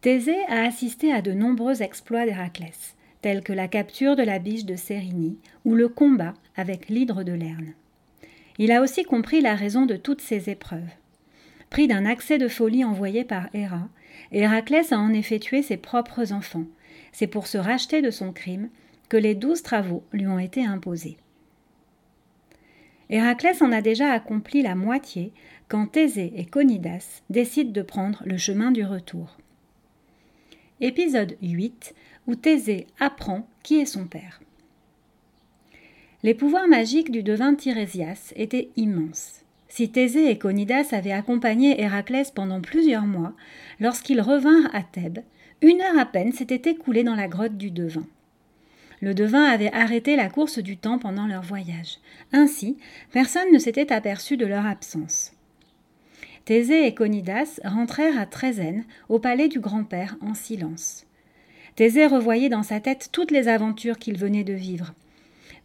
Thésée a assisté à de nombreux exploits d'Héraclès, tels que la capture de la biche de Sérigny ou le combat avec l'hydre de Lerne. Il a aussi compris la raison de toutes ces épreuves. Pris d'un accès de folie envoyé par Héra, Héraclès a en effet tué ses propres enfants. C'est pour se racheter de son crime que les douze travaux lui ont été imposés. Héraclès en a déjà accompli la moitié quand Thésée et Conidas décident de prendre le chemin du retour. Épisode 8 où Thésée apprend qui est son père. Les pouvoirs magiques du devin Tirésias étaient immenses. Si Thésée et Conidas avaient accompagné Héraclès pendant plusieurs mois, lorsqu'ils revinrent à Thèbes, une heure à peine s'était écoulée dans la grotte du devin. Le devin avait arrêté la course du temps pendant leur voyage. Ainsi, personne ne s'était aperçu de leur absence. Thésée et Conidas rentrèrent à Trézène, au palais du grand-père, en silence. Thésée revoyait dans sa tête toutes les aventures qu'il venait de vivre.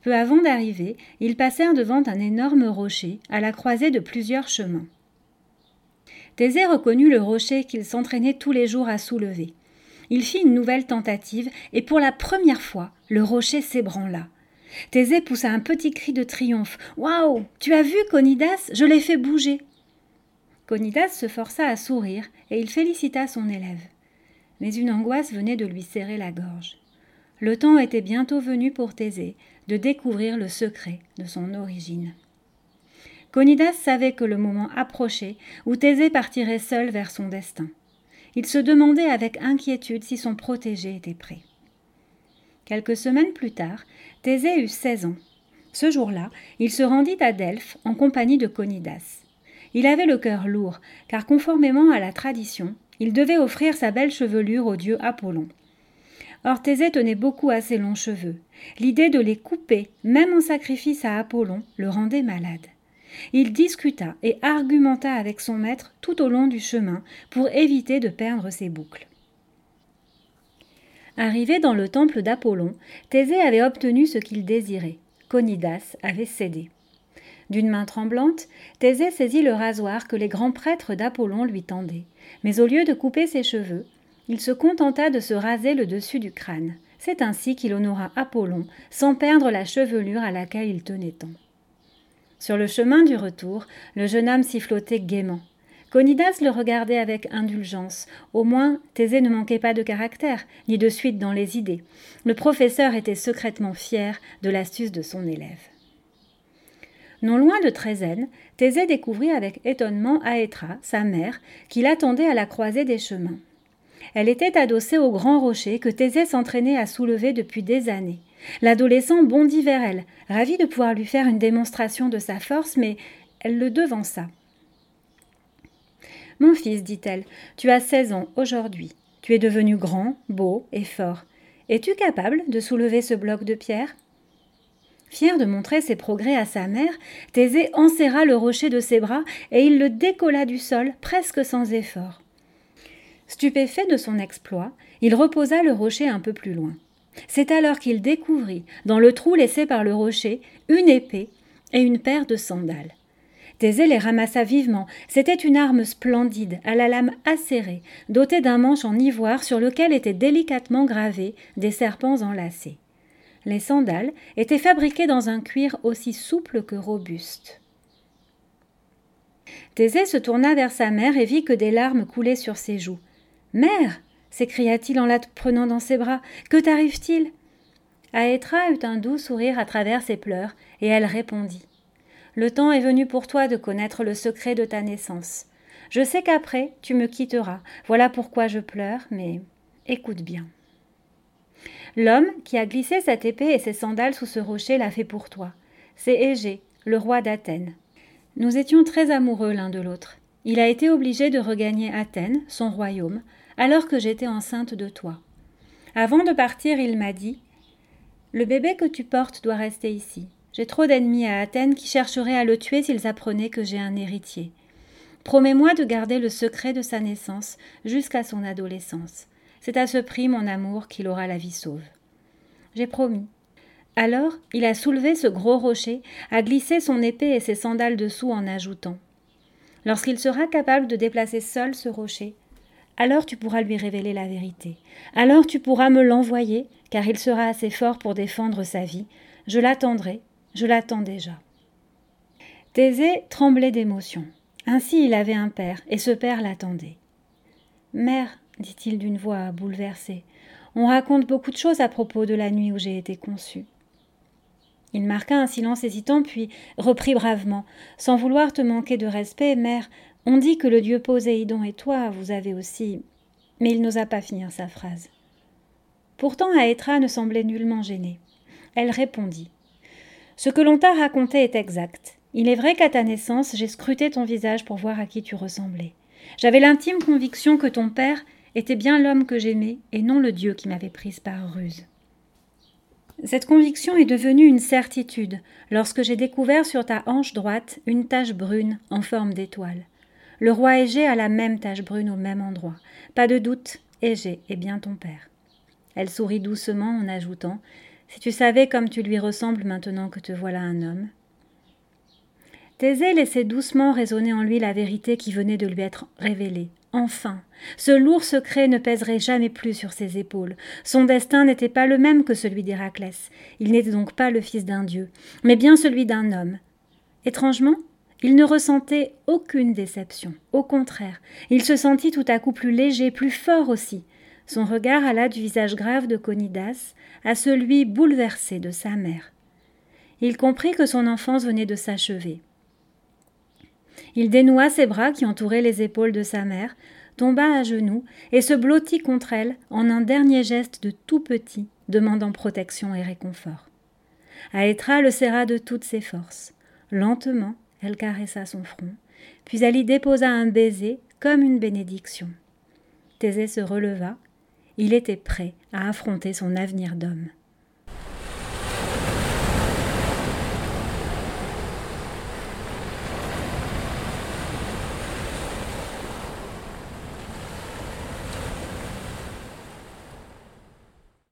Peu avant d'arriver, ils passèrent devant un énorme rocher, à la croisée de plusieurs chemins. Thésée reconnut le rocher qu'il s'entraînait tous les jours à soulever. Il fit une nouvelle tentative, et pour la première fois, le rocher s'ébranla. Thésée poussa un petit cri de triomphe. Waouh Tu as vu, Conidas? Je l'ai fait bouger Conidas se força à sourire et il félicita son élève. Mais une angoisse venait de lui serrer la gorge. Le temps était bientôt venu pour Thésée de découvrir le secret de son origine. Conidas savait que le moment approchait où Thésée partirait seul vers son destin. Il se demandait avec inquiétude si son protégé était prêt. Quelques semaines plus tard, Thésée eut seize ans. Ce jour-là, il se rendit à Delphes en compagnie de Conidas. Il avait le cœur lourd, car conformément à la tradition, il devait offrir sa belle chevelure au dieu Apollon. Or Thésée tenait beaucoup à ses longs cheveux. L'idée de les couper, même en sacrifice à Apollon, le rendait malade. Il discuta et argumenta avec son maître tout au long du chemin pour éviter de perdre ses boucles. Arrivé dans le temple d'Apollon, Thésée avait obtenu ce qu'il désirait. Conidas avait cédé. D'une main tremblante, Thésée saisit le rasoir que les grands prêtres d'Apollon lui tendaient. Mais au lieu de couper ses cheveux, il se contenta de se raser le dessus du crâne. C'est ainsi qu'il honora Apollon, sans perdre la chevelure à laquelle il tenait tant. Sur le chemin du retour, le jeune homme sifflotait gaiement. Conidas le regardait avec indulgence. Au moins, Thésée ne manquait pas de caractère, ni de suite dans les idées. Le professeur était secrètement fier de l'astuce de son élève. Non loin de Trézène, Thésée découvrit avec étonnement Aétra, sa mère, qui l'attendait à la croisée des chemins. Elle était adossée au grand rocher que Thésée s'entraînait à soulever depuis des années. L'adolescent bondit vers elle, ravi de pouvoir lui faire une démonstration de sa force, mais elle le devança. Mon fils, dit-elle, tu as seize ans aujourd'hui. Tu es devenu grand, beau et fort. Es-tu capable de soulever ce bloc de pierre? Fier de montrer ses progrès à sa mère, Thésée enserra le rocher de ses bras et il le décolla du sol presque sans effort. Stupéfait de son exploit, il reposa le rocher un peu plus loin. C'est alors qu'il découvrit, dans le trou laissé par le rocher, une épée et une paire de sandales. Thésée les ramassa vivement. C'était une arme splendide, à la lame acérée, dotée d'un manche en ivoire sur lequel étaient délicatement gravés des serpents enlacés. Les sandales étaient fabriquées dans un cuir aussi souple que robuste. Thésée se tourna vers sa mère et vit que des larmes coulaient sur ses joues. Mère s'écria-t-il en la prenant dans ses bras. Que t'arrive-t-il? Aétra eut un doux sourire à travers ses pleurs, et elle répondit. Le temps est venu pour toi de connaître le secret de ta naissance. Je sais qu'après tu me quitteras. Voilà pourquoi je pleure, mais écoute bien. L'homme qui a glissé cette épée et ses sandales sous ce rocher l'a fait pour toi. C'est Égée, le roi d'Athènes. Nous étions très amoureux l'un de l'autre. Il a été obligé de regagner Athènes, son royaume, alors que j'étais enceinte de toi. Avant de partir, il m'a dit Le bébé que tu portes doit rester ici. J'ai trop d'ennemis à Athènes qui chercheraient à le tuer s'ils apprenaient que j'ai un héritier. Promets-moi de garder le secret de sa naissance jusqu'à son adolescence. C'est à ce prix, mon amour, qu'il aura la vie sauve. J'ai promis. Alors, il a soulevé ce gros rocher, a glissé son épée et ses sandales dessous en ajoutant Lorsqu'il sera capable de déplacer seul ce rocher, alors tu pourras lui révéler la vérité. Alors tu pourras me l'envoyer, car il sera assez fort pour défendre sa vie. Je l'attendrai, je l'attends déjà. Thésée tremblait d'émotion. Ainsi il avait un père, et ce père l'attendait. Mère, dit-il d'une voix bouleversée, on raconte beaucoup de choses à propos de la nuit où j'ai été conçu. Il marqua un silence hésitant, puis reprit bravement. Sans vouloir te manquer de respect, mère, on dit que le dieu Poséidon et toi, vous avez aussi. Mais il n'osa pas finir sa phrase. Pourtant, Aétra ne semblait nullement gênée. Elle répondit. Ce que l'on t'a raconté est exact. Il est vrai qu'à ta naissance, j'ai scruté ton visage pour voir à qui tu ressemblais. J'avais l'intime conviction que ton père était bien l'homme que j'aimais et non le Dieu qui m'avait prise par ruse. Cette conviction est devenue une certitude lorsque j'ai découvert sur ta hanche droite une tache brune en forme d'étoile. Le roi Égée a la même tache brune au même endroit. Pas de doute, Égée est bien ton père. Elle sourit doucement en ajoutant Si tu savais comme tu lui ressembles maintenant que te voilà un homme, Thésée laissait doucement résonner en lui la vérité qui venait de lui être révélée. Enfin, ce lourd secret ne pèserait jamais plus sur ses épaules. Son destin n'était pas le même que celui d'Héraclès. Il n'était donc pas le fils d'un dieu, mais bien celui d'un homme. Étrangement, il ne ressentait aucune déception. Au contraire, il se sentit tout à coup plus léger, plus fort aussi. Son regard alla du visage grave de Conidas à celui bouleversé de sa mère. Il comprit que son enfance venait de s'achever. Il dénoua ses bras qui entouraient les épaules de sa mère, tomba à genoux et se blottit contre elle en un dernier geste de tout petit, demandant protection et réconfort. Aétra le serra de toutes ses forces. Lentement, elle caressa son front, puis elle y déposa un baiser comme une bénédiction. Thésée se releva. Il était prêt à affronter son avenir d'homme.